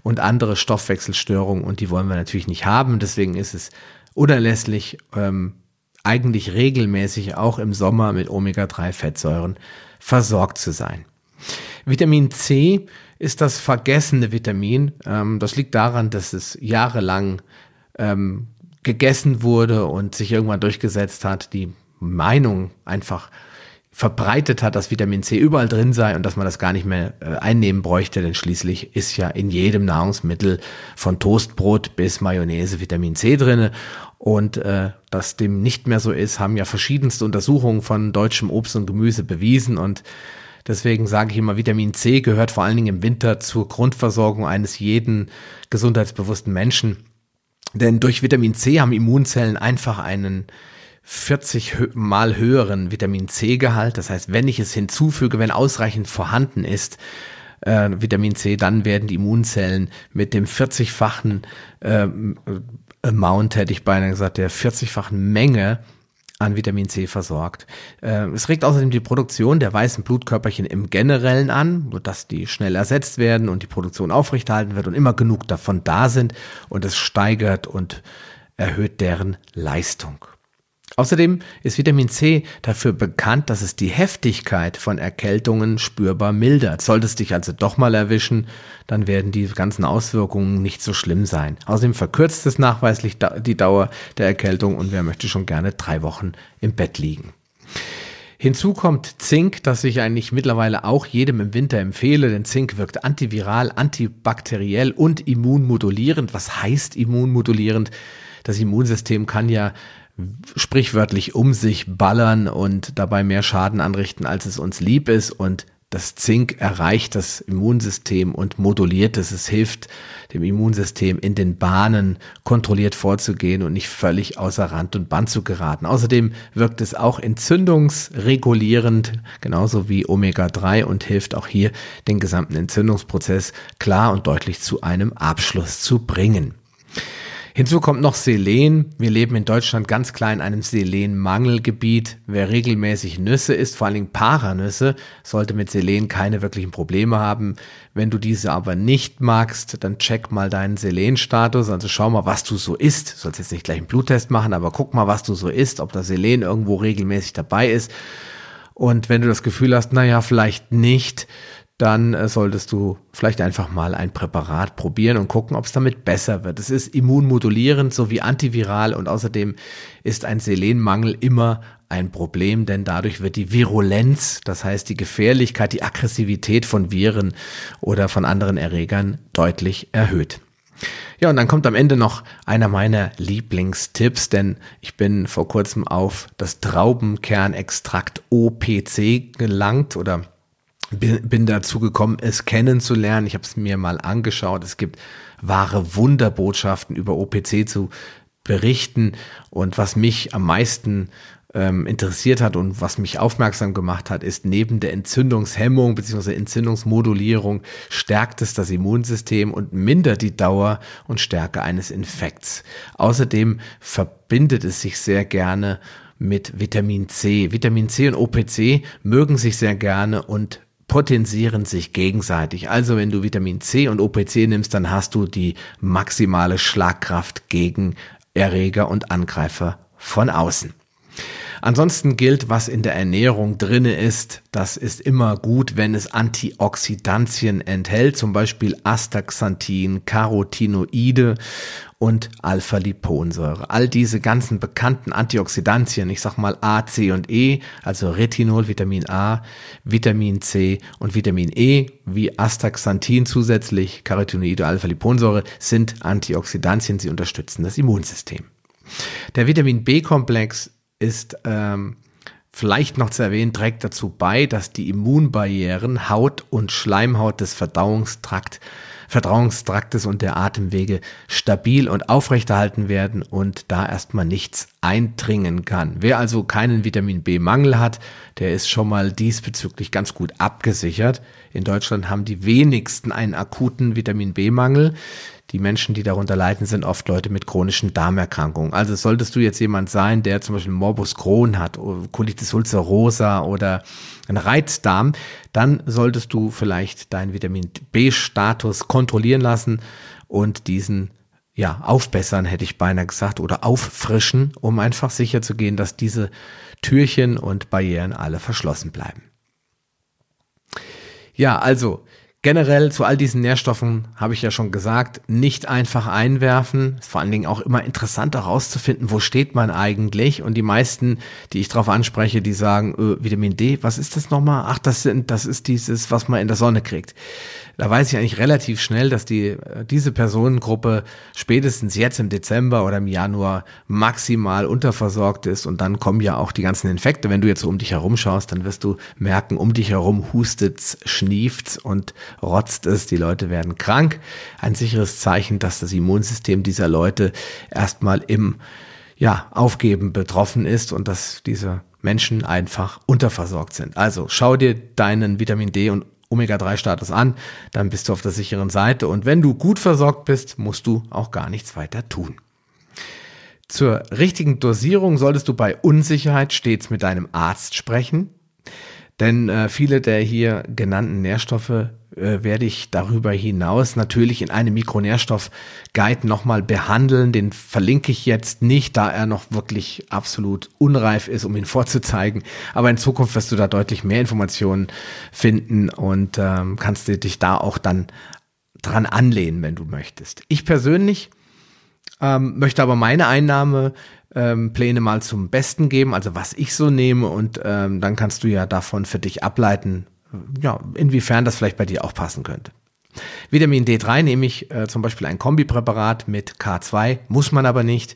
und andere Stoffwechselstörungen. Und die wollen wir natürlich nicht haben. Deswegen ist es unerlässlich, ähm, eigentlich regelmäßig auch im Sommer mit Omega-3-Fettsäuren versorgt zu sein. Vitamin C ist das vergessene Vitamin. Ähm, das liegt daran, dass es jahrelang ähm, gegessen wurde und sich irgendwann durchgesetzt hat. Die Meinung einfach verbreitet hat, dass Vitamin C überall drin sei und dass man das gar nicht mehr äh, einnehmen bräuchte, denn schließlich ist ja in jedem Nahrungsmittel von Toastbrot bis Mayonnaise Vitamin C drinne. Und äh, dass dem nicht mehr so ist, haben ja verschiedenste Untersuchungen von deutschem Obst und Gemüse bewiesen. Und deswegen sage ich immer, Vitamin C gehört vor allen Dingen im Winter zur Grundversorgung eines jeden gesundheitsbewussten Menschen, denn durch Vitamin C haben Immunzellen einfach einen 40 mal höheren Vitamin C-Gehalt. Das heißt, wenn ich es hinzufüge, wenn ausreichend vorhanden ist, äh, Vitamin C, dann werden die Immunzellen mit dem 40-fachen äh, Amount, hätte ich beinahe gesagt, der 40-fachen Menge an Vitamin C versorgt. Äh, es regt außerdem die Produktion der weißen Blutkörperchen im Generellen an, sodass die schnell ersetzt werden und die Produktion aufrechterhalten wird und immer genug davon da sind und es steigert und erhöht deren Leistung. Außerdem ist Vitamin C dafür bekannt, dass es die Heftigkeit von Erkältungen spürbar mildert. Sollte es dich also doch mal erwischen, dann werden die ganzen Auswirkungen nicht so schlimm sein. Außerdem verkürzt es nachweislich die Dauer der Erkältung und wer möchte schon gerne drei Wochen im Bett liegen. Hinzu kommt Zink, das ich eigentlich mittlerweile auch jedem im Winter empfehle, denn Zink wirkt antiviral, antibakteriell und immunmodulierend. Was heißt immunmodulierend? Das Immunsystem kann ja sprichwörtlich um sich ballern und dabei mehr Schaden anrichten, als es uns lieb ist. Und das Zink erreicht das Immunsystem und moduliert es. Es hilft dem Immunsystem in den Bahnen kontrolliert vorzugehen und nicht völlig außer Rand und Band zu geraten. Außerdem wirkt es auch entzündungsregulierend, genauso wie Omega-3 und hilft auch hier den gesamten Entzündungsprozess klar und deutlich zu einem Abschluss zu bringen. Hinzu kommt noch Selen. Wir leben in Deutschland ganz klar in einem Selenmangelgebiet. Wer regelmäßig Nüsse isst, vor allen Dingen Paranüsse, sollte mit Selen keine wirklichen Probleme haben. Wenn du diese aber nicht magst, dann check mal deinen Selenstatus. Also schau mal, was du so isst. Du sollst jetzt nicht gleich einen Bluttest machen, aber guck mal, was du so isst, ob da Selen irgendwo regelmäßig dabei ist. Und wenn du das Gefühl hast, naja, vielleicht nicht, dann äh, solltest du vielleicht einfach mal ein Präparat probieren und gucken, ob es damit besser wird. Es ist immunmodulierend sowie antiviral und außerdem ist ein Selenmangel immer ein Problem, denn dadurch wird die Virulenz, das heißt die Gefährlichkeit, die Aggressivität von Viren oder von anderen Erregern deutlich erhöht. Ja, und dann kommt am Ende noch einer meiner Lieblingstipps, denn ich bin vor kurzem auf das Traubenkernextrakt OPC gelangt oder bin, bin dazu gekommen, es kennenzulernen. Ich habe es mir mal angeschaut. Es gibt wahre Wunderbotschaften über OPC zu berichten. Und was mich am meisten ähm, interessiert hat und was mich aufmerksam gemacht hat, ist neben der Entzündungshemmung bzw. Entzündungsmodulierung stärkt es das Immunsystem und mindert die Dauer und Stärke eines Infekts. Außerdem verbindet es sich sehr gerne mit Vitamin C. Vitamin C und OPC mögen sich sehr gerne und potenzieren sich gegenseitig. Also wenn du Vitamin C und OPC nimmst, dann hast du die maximale Schlagkraft gegen Erreger und Angreifer von außen. Ansonsten gilt, was in der Ernährung drinne ist, das ist immer gut, wenn es Antioxidantien enthält, zum Beispiel Astaxanthin, Carotinoide und Alpha-Liponsäure. All diese ganzen bekannten Antioxidantien, ich sag mal A, C und E, also Retinol, Vitamin A, Vitamin C und Vitamin E, wie Astaxanthin zusätzlich, Carotinoide, Alpha-Liponsäure, sind Antioxidantien, sie unterstützen das Immunsystem. Der Vitamin B-Komplex ist ähm, vielleicht noch zu erwähnen, trägt dazu bei, dass die Immunbarrieren Haut und Schleimhaut des Verdauungstrakt Verdauungstraktes und der Atemwege stabil und aufrechterhalten werden und da erstmal nichts eindringen kann. Wer also keinen Vitamin B-Mangel hat, der ist schon mal diesbezüglich ganz gut abgesichert. In Deutschland haben die wenigsten einen akuten Vitamin B-Mangel. Die Menschen, die darunter leiden, sind oft Leute mit chronischen Darmerkrankungen. Also solltest du jetzt jemand sein, der zum Beispiel Morbus Crohn hat, Colitis ulcerosa oder einen Reizdarm, dann solltest du vielleicht deinen Vitamin B-Status kontrollieren lassen und diesen ja, aufbessern, hätte ich beinahe gesagt, oder auffrischen, um einfach sicher zu gehen, dass diese Türchen und Barrieren alle verschlossen bleiben. Ja, also Generell zu all diesen Nährstoffen habe ich ja schon gesagt, nicht einfach einwerfen. Ist vor allen Dingen auch immer interessant herauszufinden, wo steht man eigentlich. Und die meisten, die ich darauf anspreche, die sagen, äh, Vitamin D, was ist das nochmal? Ach, das sind, das ist dieses, was man in der Sonne kriegt da weiß ich eigentlich relativ schnell, dass die, äh, diese Personengruppe spätestens jetzt im Dezember oder im Januar maximal unterversorgt ist und dann kommen ja auch die ganzen Infekte. Wenn du jetzt so um dich herum schaust, dann wirst du merken, um dich herum hustet's, schnieft's und rotzt es, die Leute werden krank. Ein sicheres Zeichen, dass das Immunsystem dieser Leute erstmal im ja, Aufgeben betroffen ist und dass diese Menschen einfach unterversorgt sind. Also schau dir deinen Vitamin D und Omega-3-Status an, dann bist du auf der sicheren Seite. Und wenn du gut versorgt bist, musst du auch gar nichts weiter tun. Zur richtigen Dosierung solltest du bei Unsicherheit stets mit deinem Arzt sprechen. Denn äh, viele der hier genannten Nährstoffe äh, werde ich darüber hinaus natürlich in einem Mikronährstoff-Guide nochmal behandeln. Den verlinke ich jetzt nicht, da er noch wirklich absolut unreif ist, um ihn vorzuzeigen. Aber in Zukunft wirst du da deutlich mehr Informationen finden und ähm, kannst du dich da auch dann dran anlehnen, wenn du möchtest. Ich persönlich ähm, möchte aber meine Einnahme ähm, Pläne mal zum Besten geben, also was ich so nehme und ähm, dann kannst du ja davon für dich ableiten, ja, inwiefern das vielleicht bei dir auch passen könnte. Vitamin D3 nehme ich äh, zum Beispiel ein Kombipräparat mit K2, muss man aber nicht.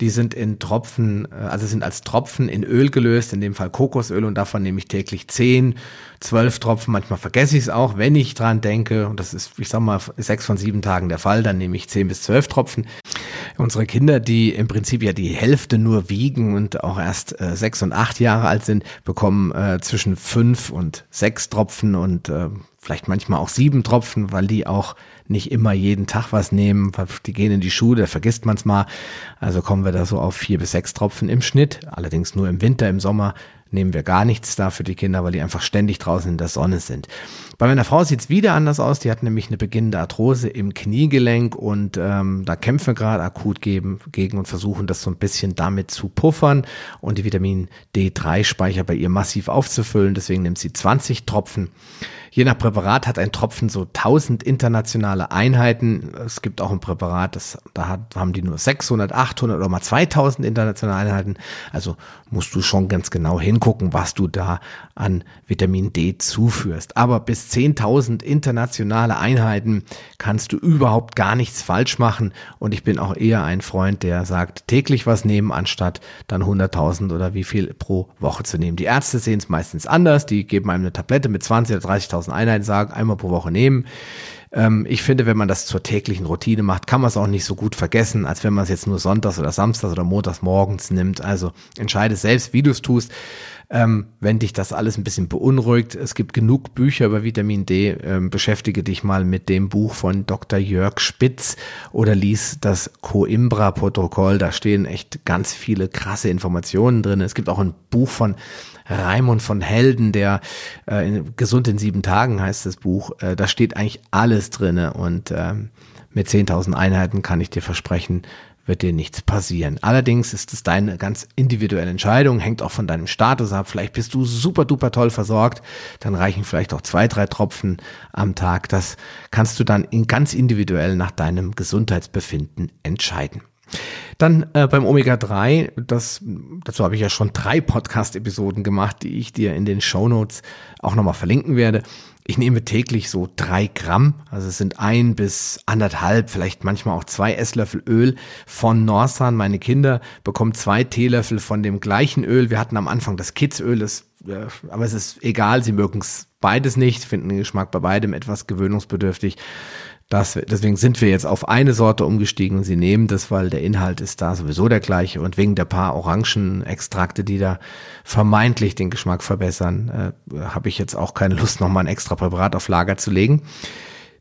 Die sind in Tropfen, äh, also sind als Tropfen in Öl gelöst, in dem Fall Kokosöl und davon nehme ich täglich 10, 12 Tropfen. Manchmal vergesse ich es auch, wenn ich dran denke. Und das ist, ich sag mal, sechs von sieben Tagen der Fall. Dann nehme ich 10 bis 12 Tropfen. Unsere Kinder, die im Prinzip ja die Hälfte nur wiegen und auch erst äh, sechs und acht Jahre alt sind, bekommen äh, zwischen fünf und sechs Tropfen und äh, vielleicht manchmal auch sieben Tropfen, weil die auch nicht immer jeden Tag was nehmen. Die gehen in die Schule, da vergisst man es mal. Also kommen wir da so auf vier bis sechs Tropfen im Schnitt. Allerdings nur im Winter, im Sommer nehmen wir gar nichts da für die Kinder, weil die einfach ständig draußen in der Sonne sind. Bei meiner Frau sieht's wieder anders aus. Die hat nämlich eine beginnende Arthrose im Kniegelenk und ähm, da kämpfen wir gerade akut gegen, gegen und versuchen das so ein bisschen damit zu puffern und die Vitamin D3-Speicher bei ihr massiv aufzufüllen. Deswegen nimmt sie 20 Tropfen. Je nach Präparat hat ein Tropfen so 1000 internationale Einheiten. Es gibt auch ein Präparat, das, da hat, haben die nur 600, 800 oder mal 2000 internationale Einheiten. Also musst du schon ganz genau hingucken, was du da an Vitamin D zuführst. Aber bis 10.000 internationale Einheiten kannst du überhaupt gar nichts falsch machen. Und ich bin auch eher ein Freund, der sagt, täglich was nehmen, anstatt dann 100.000 oder wie viel pro Woche zu nehmen. Die Ärzte sehen es meistens anders. Die geben einem eine Tablette mit 20 oder 30.000 1000 Einheiten sagen, einmal pro Woche nehmen. Ähm, ich finde, wenn man das zur täglichen Routine macht, kann man es auch nicht so gut vergessen, als wenn man es jetzt nur sonntags oder samstags oder montags morgens nimmt. Also entscheide selbst, wie du es tust. Ähm, wenn dich das alles ein bisschen beunruhigt, es gibt genug Bücher über Vitamin D. Ähm, beschäftige dich mal mit dem Buch von Dr. Jörg Spitz oder lies das Coimbra-Protokoll. Da stehen echt ganz viele krasse Informationen drin. Es gibt auch ein Buch von Raimund von Helden, der äh, Gesund in sieben Tagen heißt das Buch. Äh, da steht eigentlich alles drinne und äh, mit 10.000 Einheiten kann ich dir versprechen, wird dir nichts passieren. Allerdings ist es deine ganz individuelle Entscheidung, hängt auch von deinem Status ab. Vielleicht bist du super duper toll versorgt, dann reichen vielleicht auch zwei, drei Tropfen am Tag. Das kannst du dann in ganz individuell nach deinem Gesundheitsbefinden entscheiden. Dann äh, beim Omega-3, das, dazu habe ich ja schon drei Podcast-Episoden gemacht, die ich dir in den Show Notes auch nochmal verlinken werde. Ich nehme täglich so drei Gramm, also es sind ein bis anderthalb, vielleicht manchmal auch zwei Esslöffel Öl von Norsan. Meine Kinder bekommen zwei Teelöffel von dem gleichen Öl. Wir hatten am Anfang das Kidsöl, das, äh, aber es ist egal, sie mögen es beides nicht, finden den Geschmack bei beidem etwas gewöhnungsbedürftig. Das, deswegen sind wir jetzt auf eine Sorte umgestiegen und sie nehmen das, weil der Inhalt ist da sowieso der gleiche und wegen der paar Orangenextrakte, die da vermeintlich den Geschmack verbessern, äh, habe ich jetzt auch keine Lust, nochmal ein extra Präparat auf Lager zu legen.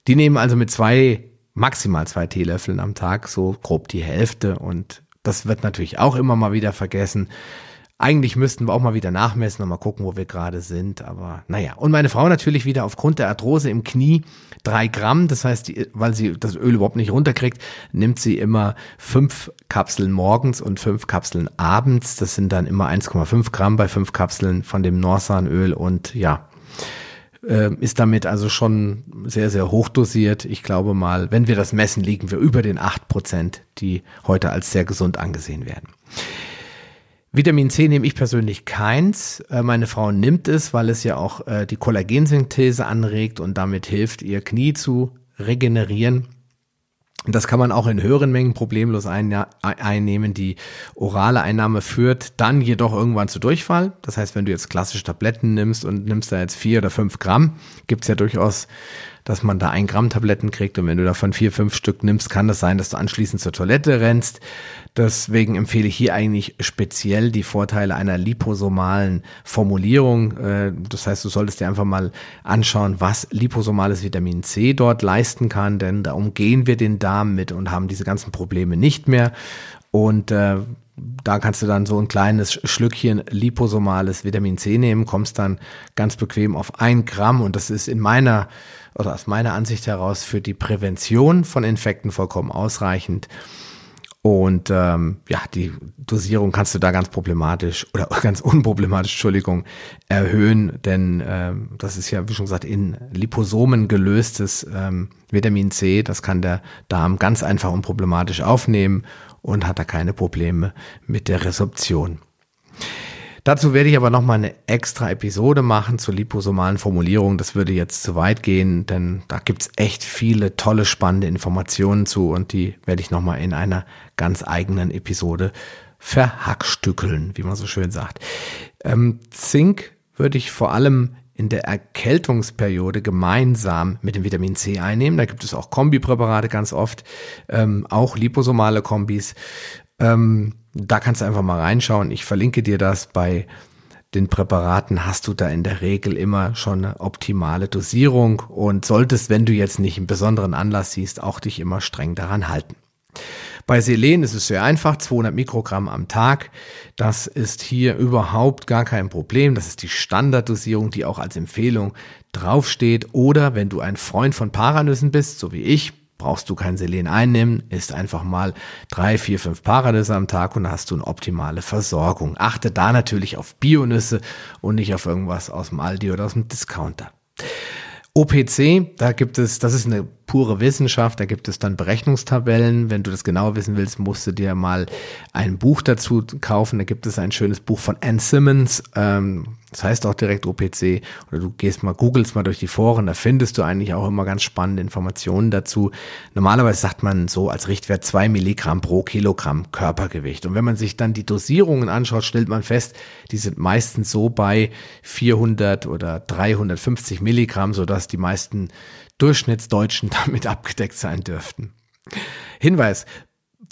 Die nehmen also mit zwei, maximal zwei Teelöffeln am Tag so grob die Hälfte und das wird natürlich auch immer mal wieder vergessen. Eigentlich müssten wir auch mal wieder nachmessen und mal gucken, wo wir gerade sind. Aber naja. Und meine Frau natürlich wieder aufgrund der Arthrose im Knie drei Gramm. Das heißt, die, weil sie das Öl überhaupt nicht runterkriegt, nimmt sie immer fünf Kapseln morgens und fünf Kapseln abends. Das sind dann immer 1,5 Gramm bei fünf Kapseln von dem Norsanöl und ja, äh, ist damit also schon sehr, sehr hoch dosiert. Ich glaube mal, wenn wir das messen, liegen wir über den acht Prozent, die heute als sehr gesund angesehen werden. Vitamin C nehme ich persönlich keins. Äh, meine Frau nimmt es, weil es ja auch äh, die Kollagensynthese anregt und damit hilft, ihr Knie zu regenerieren. Das kann man auch in höheren Mengen problemlos ein, einnehmen. Die orale Einnahme führt dann jedoch irgendwann zu Durchfall. Das heißt, wenn du jetzt klassische Tabletten nimmst und nimmst da jetzt vier oder fünf Gramm, gibt's ja durchaus dass man da ein Gramm Tabletten kriegt und wenn du davon vier, fünf Stück nimmst, kann das sein, dass du anschließend zur Toilette rennst. Deswegen empfehle ich hier eigentlich speziell die Vorteile einer liposomalen Formulierung. Äh, das heißt, du solltest dir einfach mal anschauen, was liposomales Vitamin C dort leisten kann, denn da umgehen wir den Darm mit und haben diese ganzen Probleme nicht mehr. Und äh, da kannst du dann so ein kleines Schlückchen liposomales Vitamin C nehmen, kommst dann ganz bequem auf ein Gramm und das ist in meiner oder aus meiner Ansicht heraus für die Prävention von Infekten vollkommen ausreichend. Und ähm, ja, die Dosierung kannst du da ganz problematisch oder *laughs* ganz unproblematisch, Entschuldigung, erhöhen, denn ähm, das ist ja, wie schon gesagt, in Liposomen gelöstes ähm, Vitamin C. Das kann der Darm ganz einfach unproblematisch aufnehmen und hat da keine Probleme mit der Resorption. Dazu werde ich aber nochmal eine extra Episode machen zur liposomalen Formulierung. Das würde jetzt zu weit gehen, denn da gibt's echt viele tolle, spannende Informationen zu und die werde ich nochmal in einer ganz eigenen Episode verhackstückeln, wie man so schön sagt. Ähm, Zink würde ich vor allem in der Erkältungsperiode gemeinsam mit dem Vitamin C einnehmen. Da gibt es auch Kombipräparate ganz oft, ähm, auch liposomale Kombis. Ähm, da kannst du einfach mal reinschauen. Ich verlinke dir das bei den Präparaten hast du da in der Regel immer schon eine optimale Dosierung und solltest, wenn du jetzt nicht einen besonderen Anlass siehst, auch dich immer streng daran halten. Bei Selen ist es sehr einfach, 200 Mikrogramm am Tag. Das ist hier überhaupt gar kein Problem. Das ist die Standarddosierung, die auch als Empfehlung draufsteht. Oder wenn du ein Freund von Paranüssen bist, so wie ich, brauchst du kein Selen einnehmen, isst einfach mal drei, vier, fünf Paranüsse am Tag und hast du eine optimale Versorgung. Achte da natürlich auf Bionüsse und nicht auf irgendwas aus dem Aldi oder aus dem Discounter. OPC, da gibt es, das ist eine pure Wissenschaft, da gibt es dann Berechnungstabellen. Wenn du das genau wissen willst, musst du dir mal ein Buch dazu kaufen. Da gibt es ein schönes Buch von Ann Simmons. Ähm, das heißt auch direkt OPC. Oder du gehst mal, googelst mal durch die Foren, da findest du eigentlich auch immer ganz spannende Informationen dazu. Normalerweise sagt man so als Richtwert zwei Milligramm pro Kilogramm Körpergewicht. Und wenn man sich dann die Dosierungen anschaut, stellt man fest, die sind meistens so bei 400 oder 350 Milligramm, sodass die meisten Durchschnittsdeutschen damit abgedeckt sein dürften. Hinweis,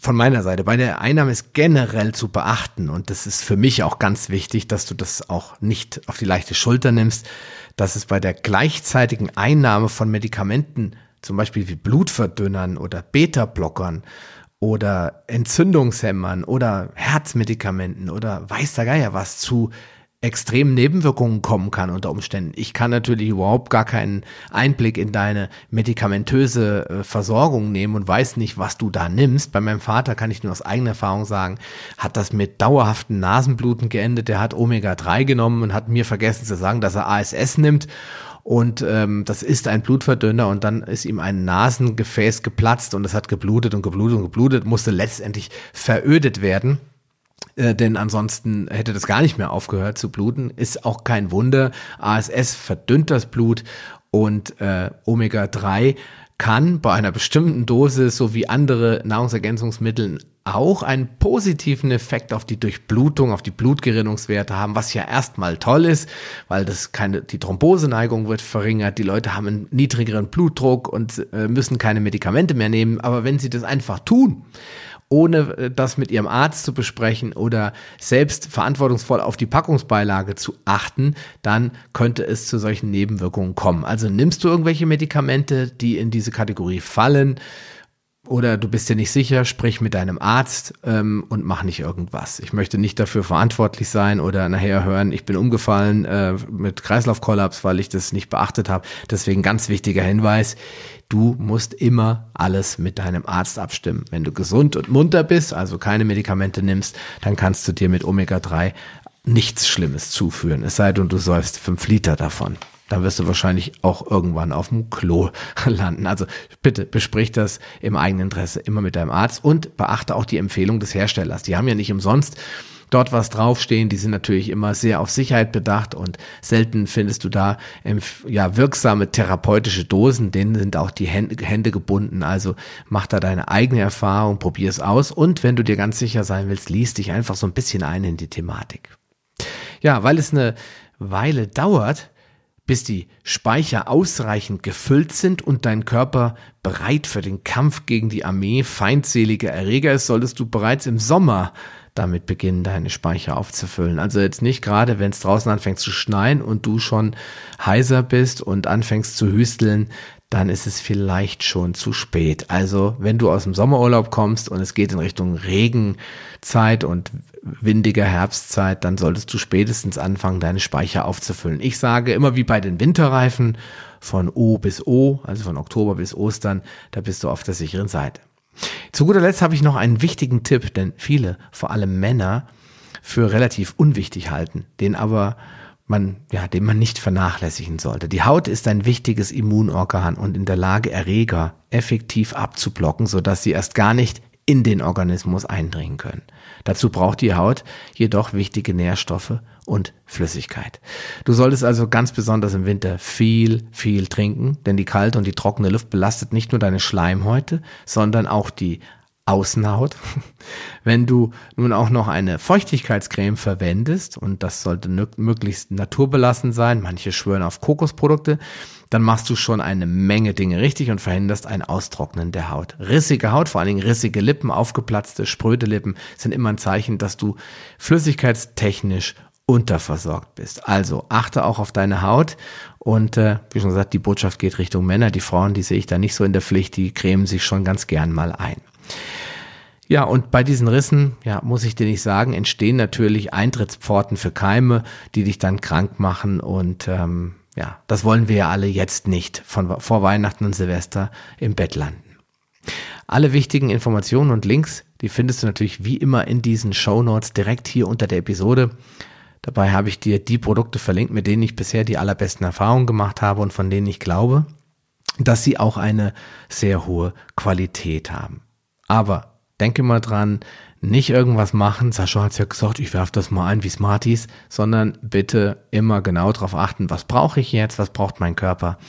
von meiner Seite, bei der Einnahme ist generell zu beachten und das ist für mich auch ganz wichtig, dass du das auch nicht auf die leichte Schulter nimmst, dass es bei der gleichzeitigen Einnahme von Medikamenten, zum Beispiel wie Blutverdünnern oder Beta-Blockern oder Entzündungshemmern oder Herzmedikamenten oder weiß der Geier was zu extremen Nebenwirkungen kommen kann unter Umständen. Ich kann natürlich überhaupt gar keinen Einblick in deine medikamentöse äh, Versorgung nehmen und weiß nicht, was du da nimmst. Bei meinem Vater kann ich nur aus eigener Erfahrung sagen, hat das mit dauerhaften Nasenbluten geendet. Der hat Omega-3 genommen und hat mir vergessen zu sagen, dass er ASS nimmt. Und ähm, das ist ein Blutverdünner und dann ist ihm ein Nasengefäß geplatzt und es hat geblutet und geblutet und geblutet, musste letztendlich verödet werden. Äh, denn ansonsten hätte das gar nicht mehr aufgehört zu bluten. Ist auch kein Wunder. ASS verdünnt das Blut und äh, Omega-3 kann bei einer bestimmten Dosis sowie andere Nahrungsergänzungsmittel auch einen positiven Effekt auf die Durchblutung, auf die Blutgerinnungswerte haben, was ja erstmal toll ist, weil das keine, die Thromboseneigung wird verringert, die Leute haben einen niedrigeren Blutdruck und äh, müssen keine Medikamente mehr nehmen. Aber wenn sie das einfach tun, ohne äh, das mit ihrem Arzt zu besprechen oder selbst verantwortungsvoll auf die Packungsbeilage zu achten, dann könnte es zu solchen Nebenwirkungen kommen. Also nimmst du irgendwelche Medikamente, die in diese Kategorie fallen, oder du bist dir nicht sicher, sprich mit deinem Arzt ähm, und mach nicht irgendwas. Ich möchte nicht dafür verantwortlich sein oder nachher hören, ich bin umgefallen äh, mit Kreislaufkollaps, weil ich das nicht beachtet habe. Deswegen ganz wichtiger Hinweis, du musst immer alles mit deinem Arzt abstimmen. Wenn du gesund und munter bist, also keine Medikamente nimmst, dann kannst du dir mit Omega-3 nichts Schlimmes zuführen. Es sei denn, du säufst fünf Liter davon dann wirst du wahrscheinlich auch irgendwann auf dem Klo *laughs* landen. Also bitte besprich das im eigenen Interesse immer mit deinem Arzt und beachte auch die Empfehlung des Herstellers. Die haben ja nicht umsonst dort was draufstehen. Die sind natürlich immer sehr auf Sicherheit bedacht und selten findest du da ja wirksame therapeutische Dosen. Denen sind auch die Hände gebunden. Also mach da deine eigene Erfahrung, probier es aus und wenn du dir ganz sicher sein willst, liest dich einfach so ein bisschen ein in die Thematik. Ja, weil es eine Weile dauert, bis die Speicher ausreichend gefüllt sind und dein Körper bereit für den Kampf gegen die Armee feindseliger Erreger ist, solltest du bereits im Sommer damit beginnen, deine Speicher aufzufüllen. Also jetzt nicht gerade, wenn es draußen anfängt zu schneien und du schon heiser bist und anfängst zu hüsteln, dann ist es vielleicht schon zu spät. Also wenn du aus dem Sommerurlaub kommst und es geht in Richtung Regenzeit und windiger Herbstzeit, dann solltest du spätestens anfangen, deine Speicher aufzufüllen. Ich sage immer wie bei den Winterreifen von O bis O, also von Oktober bis Ostern, da bist du auf der sicheren Seite. Zu guter Letzt habe ich noch einen wichtigen Tipp, den viele, vor allem Männer, für relativ unwichtig halten, den aber man, ja, den man nicht vernachlässigen sollte. Die Haut ist ein wichtiges Immunorgan und in der Lage, Erreger effektiv abzublocken, sodass sie erst gar nicht in den Organismus eindringen können. Dazu braucht die Haut jedoch wichtige Nährstoffe und Flüssigkeit. Du solltest also ganz besonders im Winter viel, viel trinken, denn die kalte und die trockene Luft belastet nicht nur deine Schleimhäute, sondern auch die Außenhaut. *laughs* Wenn du nun auch noch eine Feuchtigkeitscreme verwendest, und das sollte möglichst naturbelassen sein, manche schwören auf Kokosprodukte, dann machst du schon eine Menge Dinge richtig und verhinderst ein Austrocknen der Haut. Rissige Haut, vor allen Dingen rissige Lippen, aufgeplatzte, spröde Lippen sind immer ein Zeichen, dass du flüssigkeitstechnisch unterversorgt bist. Also achte auch auf deine Haut und äh, wie schon gesagt, die Botschaft geht Richtung Männer. Die Frauen, die sehe ich da nicht so in der Pflicht, die cremen sich schon ganz gern mal ein. Ja, und bei diesen Rissen, ja, muss ich dir nicht sagen, entstehen natürlich Eintrittspforten für Keime, die dich dann krank machen und ähm, ja, das wollen wir ja alle jetzt nicht von vor Weihnachten und Silvester im Bett landen. Alle wichtigen Informationen und Links, die findest du natürlich wie immer in diesen Show Notes direkt hier unter der Episode. Dabei habe ich dir die Produkte verlinkt, mit denen ich bisher die allerbesten Erfahrungen gemacht habe und von denen ich glaube, dass sie auch eine sehr hohe Qualität haben. Aber denke mal dran, nicht irgendwas machen. Sascha hat ja gesagt, ich werfe das mal ein wie Smarties, sondern bitte immer genau darauf achten, was brauche ich jetzt, was braucht mein Körper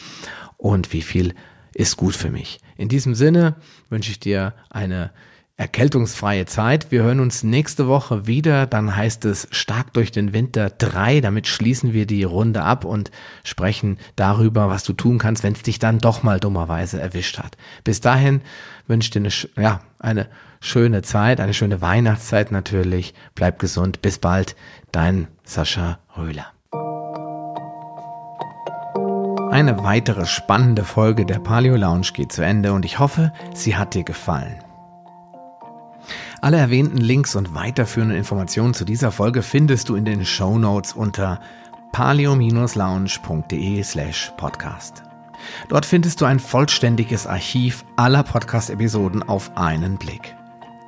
und wie viel ist gut für mich. In diesem Sinne wünsche ich dir eine erkältungsfreie Zeit. Wir hören uns nächste Woche wieder. Dann heißt es stark durch den Winter 3. Damit schließen wir die Runde ab und sprechen darüber, was du tun kannst, wenn es dich dann doch mal dummerweise erwischt hat. Bis dahin wünsche ich dir eine, ja, eine schöne Zeit, eine schöne Weihnachtszeit natürlich. Bleib gesund. Bis bald. Dein Sascha Röhler. Eine weitere spannende Folge der Paleo Lounge geht zu Ende und ich hoffe, sie hat dir gefallen. Alle erwähnten Links und weiterführenden Informationen zu dieser Folge findest du in den Show Notes unter paleo-lounge.de slash podcast. Dort findest du ein vollständiges Archiv aller Podcast-Episoden auf einen Blick.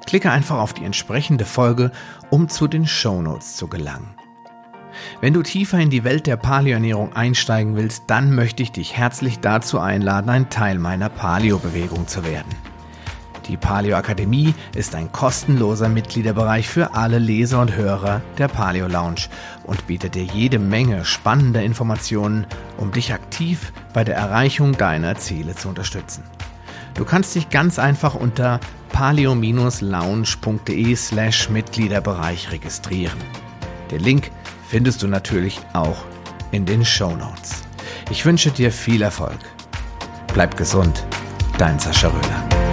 Klicke einfach auf die entsprechende Folge, um zu den Show Notes zu gelangen. Wenn du tiefer in die Welt der Paleoernährung einsteigen willst, dann möchte ich dich herzlich dazu einladen, ein Teil meiner Paleo-Bewegung zu werden. Die Paleo Akademie ist ein kostenloser Mitgliederbereich für alle Leser und Hörer der Paleo Lounge und bietet dir jede Menge spannender Informationen, um dich aktiv bei der Erreichung deiner Ziele zu unterstützen. Du kannst dich ganz einfach unter palio-lounge.de slash Mitgliederbereich registrieren. Den Link findest du natürlich auch in den Show Notes. Ich wünsche dir viel Erfolg. Bleib gesund, dein Sascha Röhler.